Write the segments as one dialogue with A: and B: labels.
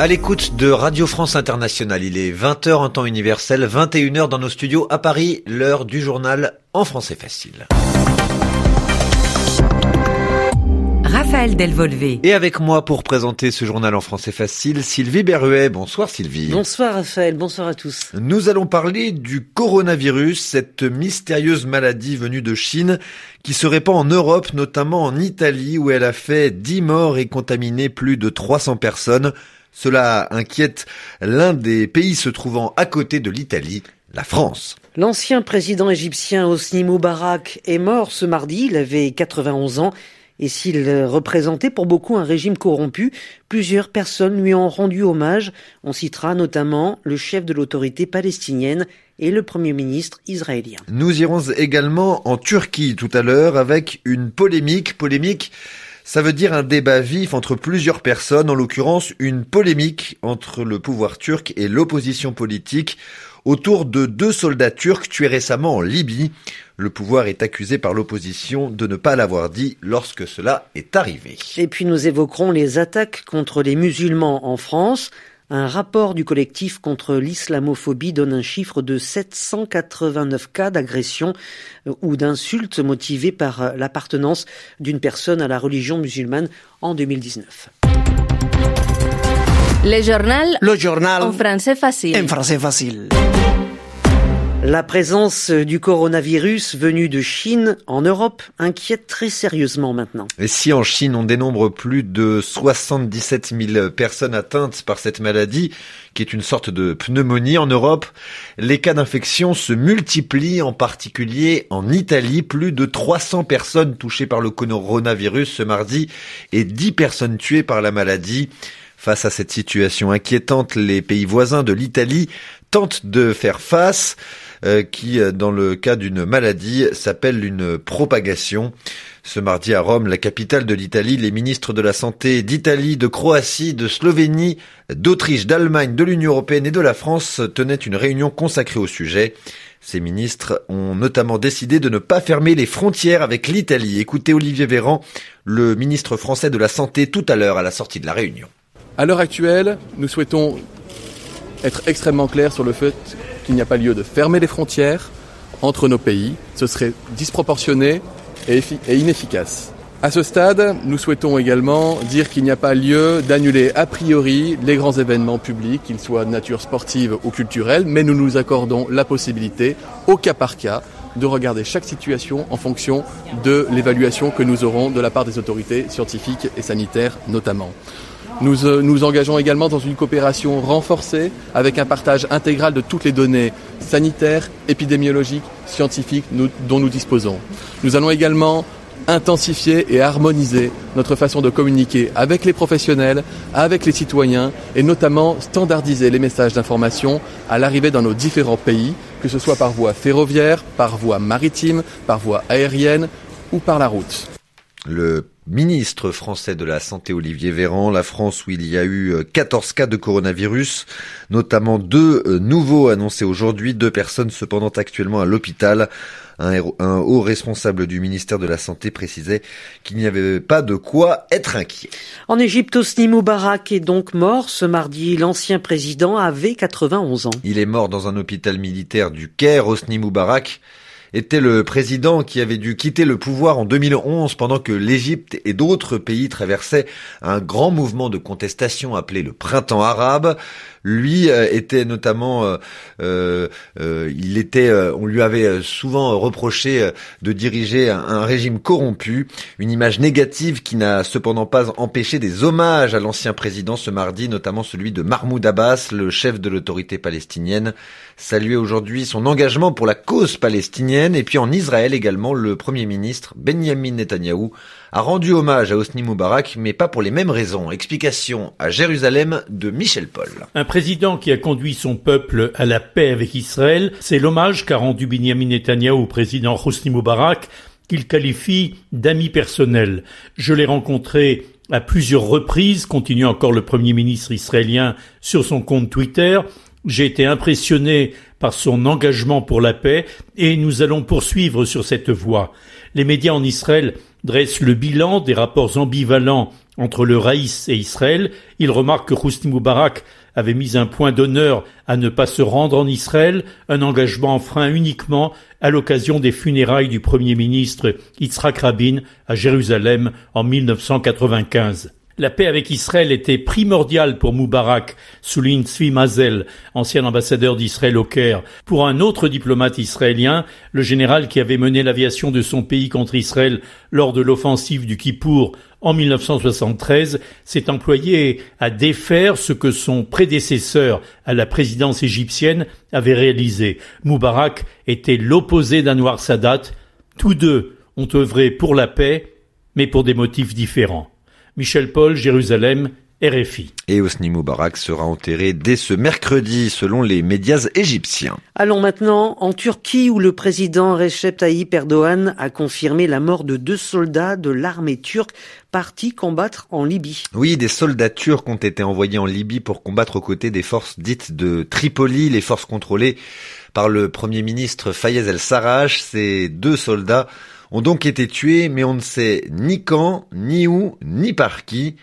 A: À l'écoute de Radio France Internationale, il est 20h en temps universel, 21h dans nos studios à Paris, l'heure du journal en français facile.
B: Raphaël Delvolvé.
A: Et avec moi pour présenter ce journal en français facile, Sylvie Berruet. Bonsoir Sylvie.
C: Bonsoir Raphaël, bonsoir à tous.
A: Nous allons parler du coronavirus, cette mystérieuse maladie venue de Chine qui se répand en Europe, notamment en Italie où elle a fait 10 morts et contaminé plus de 300 personnes. Cela inquiète l'un des pays se trouvant à côté de l'Italie, la France.
C: L'ancien président égyptien Hosni Moubarak est mort ce mardi, il avait 91 ans. Et s'il représentait pour beaucoup un régime corrompu, plusieurs personnes lui ont rendu hommage. On citera notamment le chef de l'autorité palestinienne et le Premier ministre israélien.
A: Nous irons également en Turquie tout à l'heure avec une polémique, polémique ça veut dire un débat vif entre plusieurs personnes, en l'occurrence une polémique entre le pouvoir turc et l'opposition politique autour de deux soldats turcs tués récemment en Libye. Le pouvoir est accusé par l'opposition de ne pas l'avoir dit lorsque cela est arrivé.
C: Et puis nous évoquerons les attaques contre les musulmans en France. Un rapport du collectif contre l'islamophobie donne un chiffre de 789 cas d'agression euh, ou d'insultes motivées par euh, l'appartenance d'une personne à la religion musulmane en 2019.
B: Le journal.
D: Le journal.
B: En français facile.
D: En français facile.
C: La présence du coronavirus venu de Chine en Europe inquiète très sérieusement maintenant.
A: Et si en Chine on dénombre plus de 77 000 personnes atteintes par cette maladie, qui est une sorte de pneumonie en Europe, les cas d'infection se multiplient, en particulier en Italie, plus de 300 personnes touchées par le coronavirus ce mardi et 10 personnes tuées par la maladie. Face à cette situation inquiétante, les pays voisins de l'Italie tentent de faire face. Euh, qui, euh, dans le cas d'une maladie, s'appelle une propagation. Ce mardi à Rome, la capitale de l'Italie, les ministres de la Santé d'Italie, de Croatie, de Slovénie, d'Autriche, d'Allemagne, de l'Union européenne et de la France tenaient une réunion consacrée au sujet. Ces ministres ont notamment décidé de ne pas fermer les frontières avec l'Italie. Écoutez Olivier Véran, le ministre français de la Santé, tout à l'heure à la sortie de la réunion.
E: À l'heure actuelle, nous souhaitons être extrêmement clairs sur le fait qu'il n'y a pas lieu de fermer les frontières entre nos pays. Ce serait disproportionné et, inefficace. À ce stade, nous souhaitons également dire qu'il n'y a pas lieu d'annuler a priori les grands événements publics, qu'ils soient de nature sportive ou culturelle, mais nous nous accordons la possibilité, au cas par cas, de regarder chaque situation en fonction de l'évaluation que nous aurons de la part des autorités scientifiques et sanitaires notamment. Nous euh, nous engageons également dans une coopération renforcée avec un partage intégral de toutes les données sanitaires, épidémiologiques, scientifiques dont nous disposons. Nous allons également intensifier et harmoniser notre façon de communiquer avec les professionnels, avec les citoyens et notamment standardiser les messages d'information à l'arrivée dans nos différents pays, que ce soit par voie ferroviaire, par voie maritime, par voie aérienne ou par la route.
A: Ministre français de la Santé Olivier Véran, la France où il y a eu 14 euh, cas de coronavirus, notamment deux euh, nouveaux annoncés aujourd'hui, deux personnes cependant actuellement à l'hôpital. Un, haut responsable du ministère de la Santé précisait qu'il n'y avait pas de quoi être inquiet.
C: En Égypte, Osni Moubarak est donc mort ce mardi. L'ancien président avait 91 ans.
A: Il est mort dans un hôpital militaire du Caire. Osni Moubarak était le président qui avait dû quitter le pouvoir en 2011 pendant que l'Égypte et d'autres pays traversaient un grand mouvement de contestation appelé le printemps arabe. Lui euh, était notamment, euh, euh, il était, on lui avait souvent reproché de diriger un, régime corrompu, une image négative qui n'a cependant pas empêché des hommages à l'ancien président ce mardi, notamment celui de Mahmoud Abbas, le chef de l'autorité palestinienne, saluait aujourd'hui son engagement pour la cause palestinienne et puis en Israël également, le premier ministre Benjamin Netanyahou a rendu hommage à Hosni Moubarak, mais pas pour les mêmes raisons. Explication à Jérusalem de Michel Paul.
F: Un président qui a conduit son peuple à la paix avec Israël, c'est l'hommage qu'a rendu Benjamin Netanyahu au président Hosni Moubarak, qu'il qualifie d'ami personnel. Je l'ai rencontré à plusieurs reprises, continue encore le premier ministre israélien sur son compte Twitter. J'ai été impressionné par son engagement pour la paix et nous allons poursuivre sur cette voie. Les médias en Israël dresse le bilan des rapports ambivalents entre le Raïs et Israël. Il remarque que Hosni Moubarak avait mis un point d'honneur à ne pas se rendre en Israël, un engagement enfreint uniquement à l'occasion des funérailles du Premier ministre Yitzhak Rabin à Jérusalem en 1995. La paix avec Israël était primordiale pour Moubarak, souligne Tzvi Mazel, ancien ambassadeur d'Israël au Caire. Pour un autre diplomate israélien, le général qui avait mené l'aviation de son pays contre Israël lors de l'offensive du Kippour en 1973, s'est employé à défaire ce que son prédécesseur à la présidence égyptienne avait réalisé. Moubarak était l'opposé d'Anwar Sadat. Tous deux ont œuvré pour la paix, mais pour des motifs différents. Michel Paul, Jérusalem, RFI.
A: Et Hosni Moubarak sera enterré dès ce mercredi selon les médias égyptiens.
C: Allons maintenant en Turquie où le président Recep Tayyip Erdogan a confirmé la mort de deux soldats de l'armée turque partis combattre en Libye.
A: Oui, des soldats turcs ont été envoyés en Libye pour combattre aux côtés des forces dites de Tripoli, les forces contrôlées par le premier ministre Fayez el-Sarraj. Ces deux soldats ont donc été tués, mais on ne sait ni quand, ni où, ni par qui.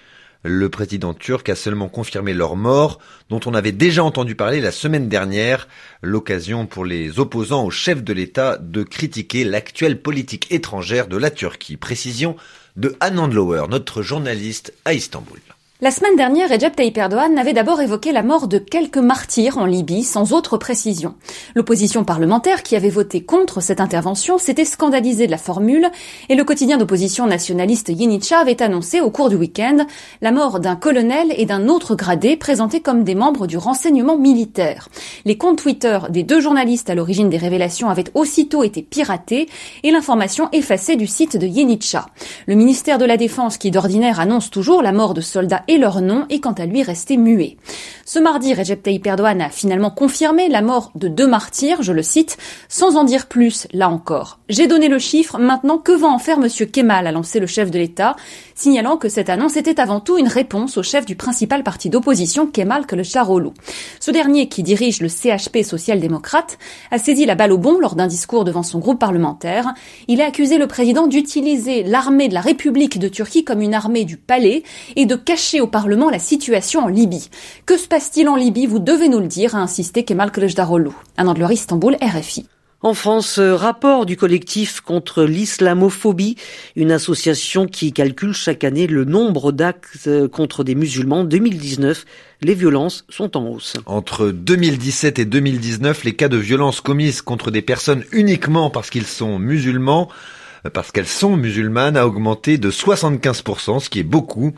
A: Le président turc a seulement confirmé leur mort, dont on avait déjà entendu parler la semaine dernière, l'occasion pour les opposants au chef de l'État de critiquer l'actuelle politique étrangère de la Turquie. Précision de Anand Lower, notre journaliste à Istanbul.
D: La semaine dernière, Recep Tayyip Erdogan avait d'abord évoqué la mort de quelques martyrs en Libye sans autre précision. L'opposition parlementaire qui avait voté contre cette intervention s'était scandalisée de la formule et le quotidien d'opposition nationaliste Yenicha avait annoncé au cours du week-end la mort d'un colonel et d'un autre gradé présentés comme des membres du renseignement militaire. Les comptes Twitter des deux journalistes à l'origine des révélations avaient aussitôt été piratés et l'information effacée du site de Yenicha. Le ministère de la Défense qui d'ordinaire annonce toujours la mort de soldats et leur nom est quant à lui resté muet. Ce mardi, Recep Tayyip Erdogan a finalement confirmé la mort de deux martyrs, je le cite, sans en dire plus, là encore. J'ai donné le chiffre, maintenant que va en faire monsieur Kemal, a lancé le chef de l'État, signalant que cette annonce était avant tout une réponse au chef du principal parti d'opposition, Kemal Kılıçdaroğlu. Ce dernier, qui dirige le CHP social-démocrate, a saisi la balle au bon lors d'un discours devant son groupe parlementaire. Il a accusé le président d'utiliser l'armée de la République de Turquie comme une armée du palais et de cacher au Parlement la situation en Libye. Que se passe-t-il en Libye? Vous devez nous le dire, a insisté Kemal Kılıçdaroğlu. Un Andleur Istanbul, RFI.
C: En France, rapport du collectif contre l'islamophobie, une association qui calcule chaque année le nombre d'actes contre des musulmans. 2019, les violences sont en hausse.
A: Entre 2017 et 2019, les cas de violences commises contre des personnes uniquement parce qu'ils sont musulmans parce qu'elles sont musulmanes a augmenté de 75%, ce qui est beaucoup.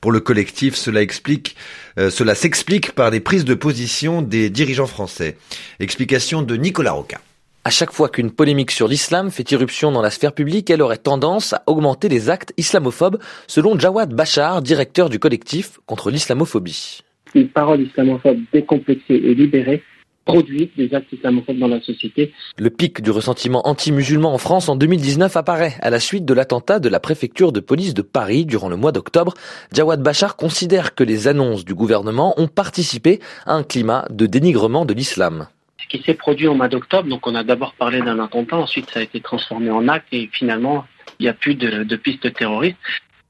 A: Pour le collectif, cela explique, euh, cela s'explique par des prises de position des dirigeants français. Explication de Nicolas Roca.
G: À chaque fois qu'une polémique sur l'islam fait irruption dans la sphère publique, elle aurait tendance à augmenter les actes islamophobes, selon Jawad Bachar, directeur du collectif contre l'islamophobie.
H: Une parole islamophobe décomplexée et libérée produit des actes islamophobes dans la société.
G: Le pic du ressentiment anti-musulman en France en 2019 apparaît à la suite de l'attentat de la préfecture de police de Paris durant le mois d'octobre. Jawad Bachar considère que les annonces du gouvernement ont participé à un climat de dénigrement de l'islam
H: ce qui s'est produit au mois d'octobre, donc on a d'abord parlé d'un attentat, ensuite ça a été transformé en acte et finalement il n'y a plus de, de pistes terroristes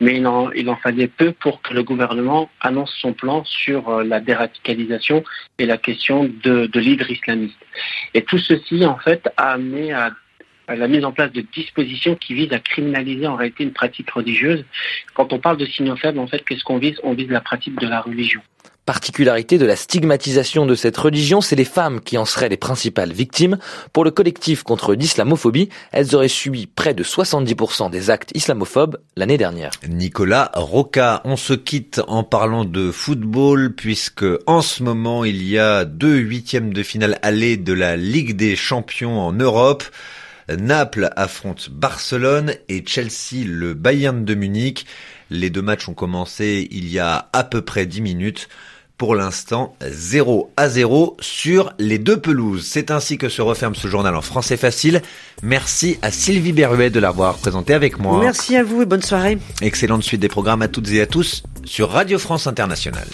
H: mais il en, fallait peu pour que le gouvernement annonce son plan sur euh, la déradicalisation et la question de, l'hydre islamiste. Et tout ceci, en fait, a amené à, à, la mise en place de dispositions qui visent à criminaliser en réalité une pratique religieuse. Quand on parle de signaux faibles, en fait, qu'est-ce qu'on vise? On vise la pratique de la religion
G: particularité de la stigmatisation de cette religion, c'est les femmes qui en seraient les principales victimes. Pour le collectif contre l'islamophobie, elles auraient subi près de 70% des actes islamophobes l'année dernière.
A: Nicolas Roca, on se quitte en parlant de football puisque en ce moment il y a deux huitièmes de finale aller de la Ligue des champions en Europe. Naples affronte Barcelone et Chelsea le Bayern de Munich. Les deux matchs ont commencé il y a à peu près 10 minutes pour l'instant 0 à 0 sur les deux pelouses. C'est ainsi que se referme ce journal en français facile. Merci à Sylvie Berruet de l'avoir présenté avec moi.
C: Merci à vous et bonne soirée.
A: Excellente suite des programmes à toutes et à tous sur Radio France Internationale.